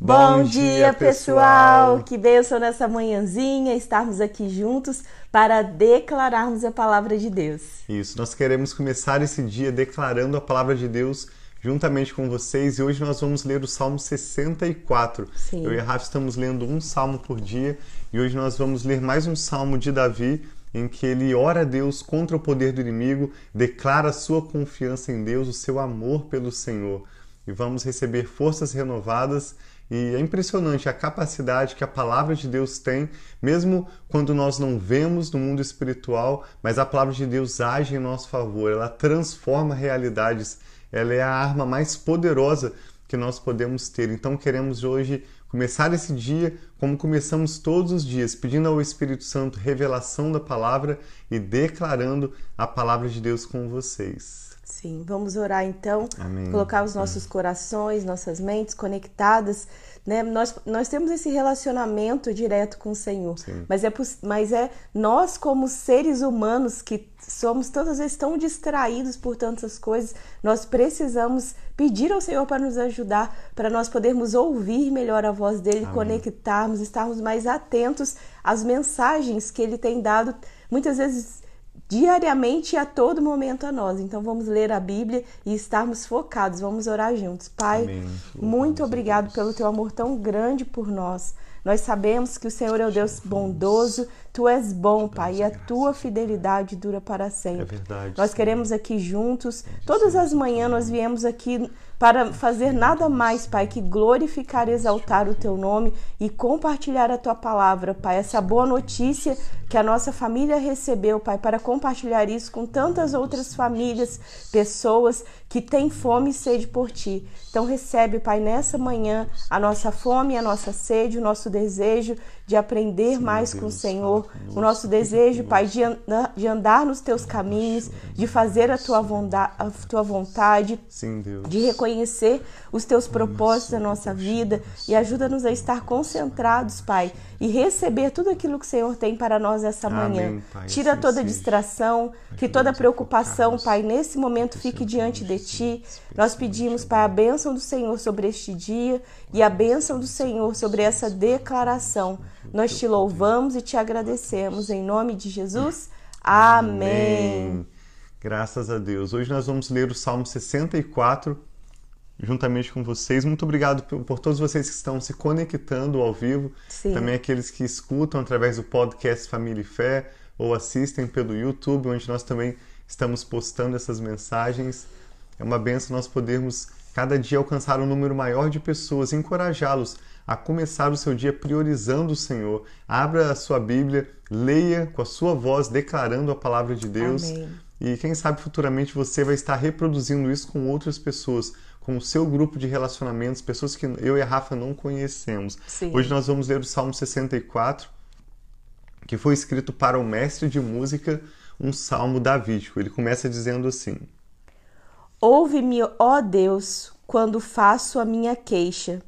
Bom, dia, pessoal! Que bênção nessa manhãzinha estarmos aqui juntos para declararmos a palavra de Deus. Isso, nós queremos começar esse dia declarando a palavra de Deus juntamente com vocês e hoje nós vamos ler o Salmo 64. Sim. Eu e a Rafa estamos lendo um salmo por dia e hoje nós vamos ler mais um salmo de Davi em que ele ora a Deus contra o poder do inimigo, declara sua confiança em Deus, o seu amor pelo Senhor. E vamos receber forças renovadas e é impressionante a capacidade que a palavra de Deus tem, mesmo quando nós não vemos no mundo espiritual, mas a palavra de Deus age em nosso favor, ela transforma realidades, ela é a arma mais poderosa que nós podemos ter. Então queremos hoje começar esse dia como começamos todos os dias, pedindo ao Espírito Santo revelação da palavra e declarando a palavra de Deus com vocês. Sim, vamos orar então, Amém. colocar os nossos corações, nossas mentes conectadas, né? Nós, nós temos esse relacionamento direto com o Senhor, Sim. mas é, mas é nós como seres humanos que somos todas as vezes tão distraídos por tantas coisas, nós precisamos pedir ao Senhor para nos ajudar, para nós podermos ouvir melhor a voz dele, Amém. conectarmos, estarmos mais atentos às mensagens que ele tem dado, muitas vezes diariamente e a todo momento a nós. Então vamos ler a Bíblia e estarmos focados. Vamos orar juntos. Pai, Amém. muito obrigado pelo teu amor tão grande por nós. Nós sabemos que o Senhor é o Deus bondoso, tu és bom, Pai, e a tua fidelidade dura para É sempre. verdade. Nós queremos aqui juntos, todas as manhãs nós viemos aqui para fazer nada mais, Pai, que glorificar e exaltar o teu nome e compartilhar a tua palavra, Pai. Essa boa notícia que a nossa família recebeu, Pai, para compartilhar isso com tantas outras famílias, pessoas que têm fome e sede por ti. Então recebe, Pai, nessa manhã a nossa fome, a nossa sede, o nosso desejo de aprender mais com o Deus, Senhor, o nosso desejo, Pai, de andar, de andar nos teus caminhos, de fazer a tua, vonda- a tua vontade, de reconhecer os teus propósitos na nossa vida e ajuda-nos a estar concentrados, Pai, e receber tudo aquilo que o Senhor tem para nós essa Amém, manhã. Pai, Tira assim toda distração, que toda a preocupação, Pai, nesse momento fique Senhor, diante de Ti. Nós pedimos, Pai, a bênção do Senhor sobre este dia e a bênção do Senhor sobre essa declaração. Nós te louvamos e te agradecemos. Em nome de Jesus. Amém. Graças a Deus. Hoje nós vamos ler o Salmo 64 juntamente com vocês. Muito obrigado por, por todos vocês que estão se conectando ao vivo. Sim. Também aqueles que escutam através do podcast Família e Fé ou assistem pelo YouTube, onde nós também estamos postando essas mensagens. É uma benção nós podermos cada dia alcançar um número maior de pessoas, encorajá-los a começar o seu dia priorizando o Senhor. Abra a sua Bíblia, leia com a sua voz, declarando a palavra de Deus. Amém. E quem sabe futuramente você vai estar reproduzindo isso com outras pessoas, com o seu grupo de relacionamentos, pessoas que eu e a Rafa não conhecemos. Sim. Hoje nós vamos ler o Salmo 64, que foi escrito para o mestre de música, um salmo davídico. Ele começa dizendo assim: Ouve-me, ó Deus, quando faço a minha queixa.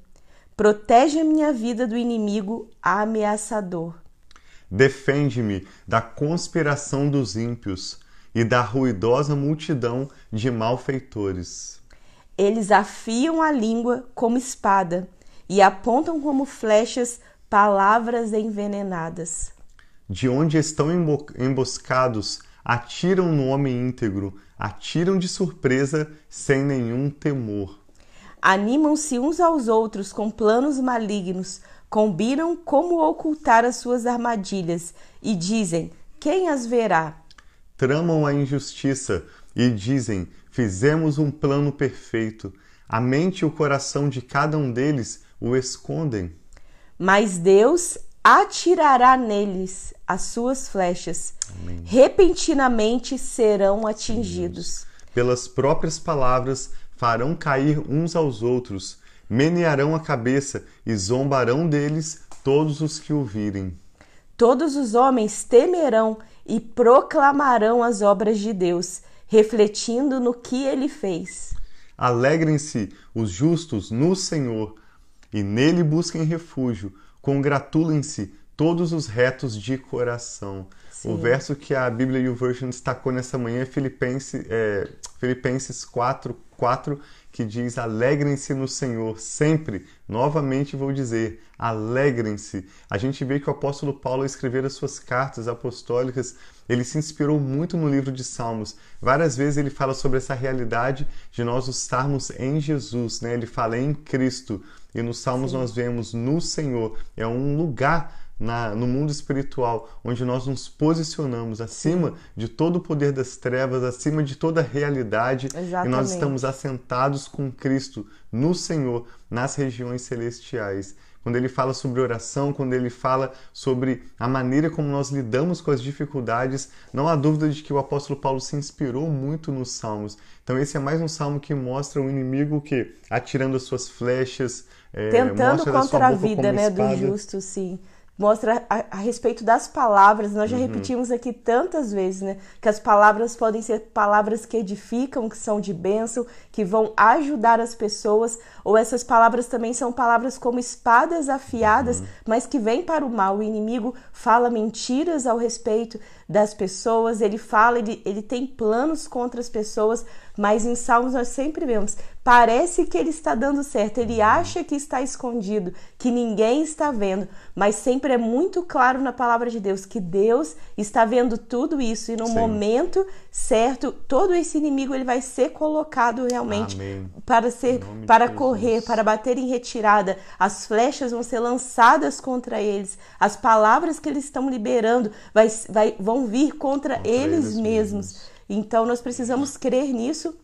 Protege a minha vida do inimigo ameaçador. Defende-me da conspiração dos ímpios e da ruidosa multidão de malfeitores. Eles afiam a língua como espada e apontam como flechas palavras envenenadas. De onde estão embo- emboscados, atiram no homem íntegro, atiram de surpresa sem nenhum temor. Animam-se uns aos outros com planos malignos, combinam como ocultar as suas armadilhas e dizem: Quem as verá? Tramam a injustiça e dizem: Fizemos um plano perfeito. A mente e o coração de cada um deles o escondem. Mas Deus atirará neles as suas flechas. Repentinamente serão atingidos. Pelas próprias palavras farão cair uns aos outros, menearão a cabeça e zombarão deles todos os que ouvirem. Todos os homens temerão e proclamarão as obras de Deus, refletindo no que ele fez. Alegrem-se os justos no Senhor e nele busquem refúgio. Congratulem-se todos os retos de coração. Sim. O verso que a Bíblia YouVersion destacou nessa manhã é Filipenses, é, Filipenses 4, 4, que diz: Alegrem-se no Senhor sempre. Novamente vou dizer: alegrem-se. A gente vê que o apóstolo Paulo, ao escrever as suas cartas apostólicas, ele se inspirou muito no livro de Salmos. Várias vezes ele fala sobre essa realidade de nós estarmos em Jesus, né? Ele fala em Cristo. E nos Salmos Sim. nós vemos no Senhor. É um lugar na, no mundo espiritual, onde nós nos posicionamos acima de todo o poder das trevas, acima de toda a realidade, Exatamente. e nós estamos assentados com Cristo no Senhor, nas regiões celestiais. Quando ele fala sobre oração, quando ele fala sobre a maneira como nós lidamos com as dificuldades, não há dúvida de que o apóstolo Paulo se inspirou muito nos salmos. Então esse é mais um salmo que mostra o inimigo que atirando as suas flechas, é, tentando contra a vida, né, do justo, sim mostra a, a, respeito das palavras. Nós já uhum. repetimos aqui tantas vezes, né? Que as palavras podem ser palavras que edificam, que são de bênção, que vão ajudar as pessoas, ou essas palavras também são palavras como espadas afiadas, uhum. mas que vêm para o mal. O inimigo fala mentiras ao respeito das pessoas, ele fala, ele, ele tem planos contra as pessoas, mas em Salmos nós sempre vemos, parece que ele está dando certo, ele acha que está escondido, que ninguém está vendo, mas sempre é muito claro na palavra de Deus que Deus está vendo tudo isso e no Sim. momento certo, todo esse inimigo ele vai ser colocado realmente Amém. para ser para correr, para bater em retirada. As flechas vão ser lançadas contra eles. As palavras que eles estão liberando vai, vai, vão vir contra, contra eles, eles mesmos. mesmos. Então nós precisamos crer nisso,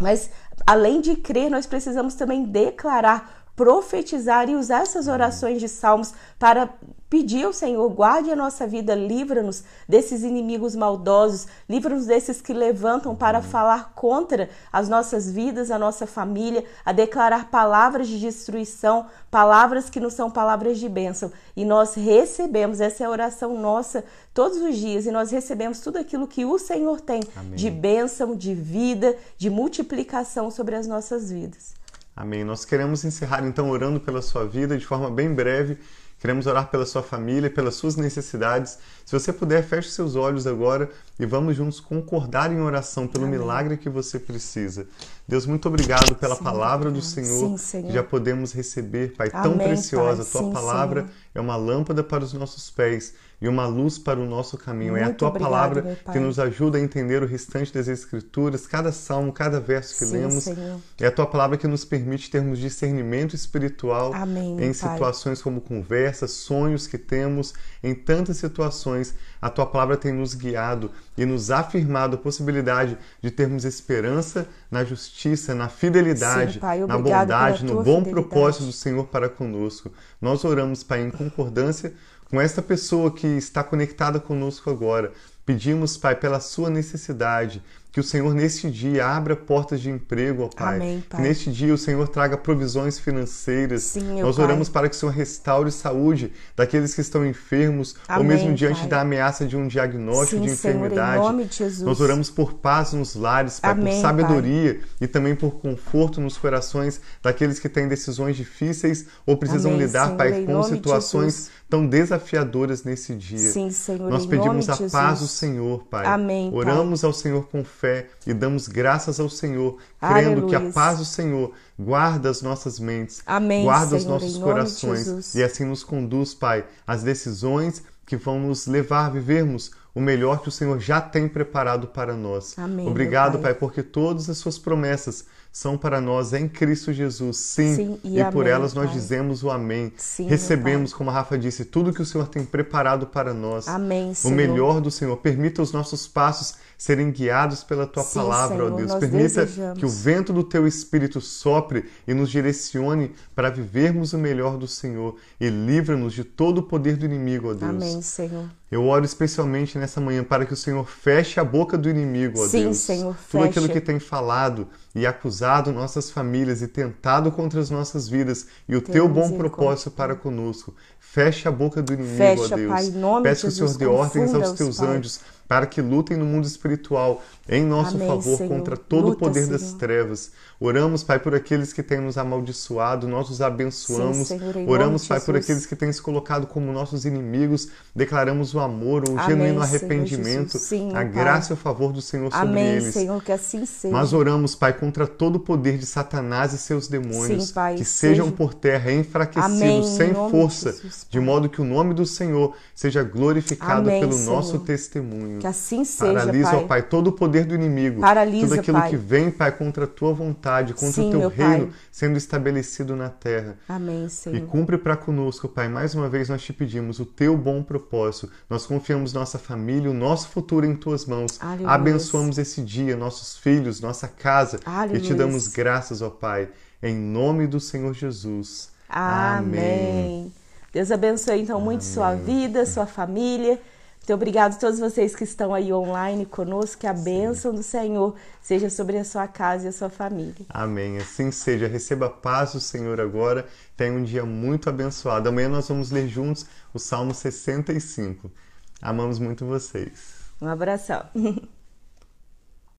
mas além de crer, nós precisamos também declarar, profetizar e usar essas orações de salmos para pedir ao Senhor, guarde a nossa vida, livra-nos desses inimigos maldosos, livra-nos desses que levantam para falar contra as nossas vidas, a nossa família, a declarar palavras de destruição, palavras que não são palavras de bênção. E nós recebemos, essa é a oração nossa todos os dias, e nós recebemos tudo aquilo que o Senhor tem Amém. de bênção, de vida, de multiplicação sobre as nossas vidas. Amém. Nós queremos encerrar então orando pela sua vida de forma bem breve Queremos orar pela sua família, pelas suas necessidades. Se você puder, feche seus olhos agora e vamos juntos concordar em oração pelo Amém. milagre que você precisa. Deus, muito obrigado pela Sim, palavra do Senhor, Sim, Senhor, que já podemos receber, Pai, Amém, tão preciosa. Pai. Tua Sim, palavra Senhor. é uma lâmpada para os nossos pés e uma luz para o nosso caminho. Muito é a tua obrigado, palavra que nos ajuda a entender o restante das Escrituras, cada salmo, cada verso que Sim, lemos. Senhor. É a tua palavra que nos permite termos discernimento espiritual Amém, em situações como conversas, sonhos que temos, em tantas situações. A tua palavra tem nos guiado e nos afirmado a possibilidade de termos esperança na justiça, na fidelidade, Sim, pai, na bondade, no bom propósito do Senhor para conosco. Nós oramos, Pai, em concordância com esta pessoa que está conectada conosco agora. Pedimos, Pai, pela sua necessidade, que o Senhor neste dia abra portas de emprego, ó Pai. Amém, pai. Que neste dia o Senhor traga provisões financeiras. Sim, Nós oramos pai. para que o Senhor restaure saúde daqueles que estão enfermos, Amém, ou mesmo diante pai. da ameaça de um diagnóstico Sim, de enfermidade. Senhor, em nome de Jesus. Nós oramos por paz nos lares, Pai, Amém, por sabedoria e também por conforto nos corações daqueles que têm decisões difíceis ou precisam lidar, Senhor, Pai, com situações tão desafiadoras nesse dia. Sim, Senhor, Nós pedimos a paz do Senhor, Pai. Amém. Oramos ao Senhor com fé e damos graças ao Senhor, crendo Aleluia. que a paz do Senhor guarda as nossas mentes, Amém, guarda Senhor, os nossos corações e assim nos conduz, Pai, às decisões que vão nos levar a vivermos o melhor que o Senhor já tem preparado para nós. Amém, Obrigado, pai. pai, porque todas as suas promessas são para nós em Cristo Jesus, sim, sim e, e por elas nós dizemos o amém. Sim, Recebemos, como a Rafa disse, tudo que o Senhor tem preparado para nós. Amém, Senhor. O melhor do Senhor. Permita os nossos passos serem guiados pela tua sim, palavra, Senhor, ó Deus. Permita desejamos. que o vento do teu espírito sopre e nos direcione para vivermos o melhor do Senhor e livra-nos de todo o poder do inimigo, ó Deus. Amém, Senhor. Eu oro especialmente nessa manhã para que o Senhor feche a boca do inimigo, ó Sim, Deus. Senhor, feche. Tudo aquilo que tem falado e acusado nossas famílias e tentado contra as nossas vidas e o Deus teu bom propósito para conosco. Feche a boca do inimigo, Fecha, ó Deus. Pai, Peço que o Senhor dê ordens aos teus pai. anjos para que lutem no mundo espiritual em nosso Amém, favor Senhor. contra todo o Luta, poder das Senhor. trevas. Oramos, Pai, por aqueles que têm nos amaldiçoado, nós os abençoamos. Sim, Senhor, Oramos, nome Pai, por Jesus. aqueles que têm se colocado como nossos inimigos. Declaramos o amor, o Amém, genuíno arrependimento. Sim, a graça e o favor do Senhor sobre Amém, eles. Senhor, que assim seja. Mas oramos, Pai, contra todo o poder de Satanás e seus demônios, Sim, Pai, que sejam seja- por terra enfraquecidos, Amém, sem nome de força, Jesus, de modo que o nome do Senhor seja glorificado Amém, pelo Senhor. nosso testemunho. Que assim seja, Paralisa, Pai. ó Pai, todo o poder do inimigo. Paralisa, tudo aquilo Pai. que vem, Pai, contra a tua vontade, contra Sim, o teu reino sendo estabelecido na terra. Amém, E Senhor. cumpre para conosco, Pai. Mais uma vez nós te pedimos o teu bom propósito. Nós confiamos nossa família, o nosso futuro em tuas mãos. Aleluia. Abençoamos esse dia, nossos filhos, nossa casa. E Aleluia. te damos graças, ó Pai. Em nome do Senhor Jesus. Amém. Deus abençoe então muito sua vida, sua família. Muito obrigado a todos vocês que estão aí online conosco. Que a bênção do Senhor seja sobre a sua casa e a sua família. Amém. Assim seja. Receba a paz do Senhor agora. Tenha um dia muito abençoado. Amanhã nós vamos ler juntos o Salmo 65. Amamos muito vocês. Um abração.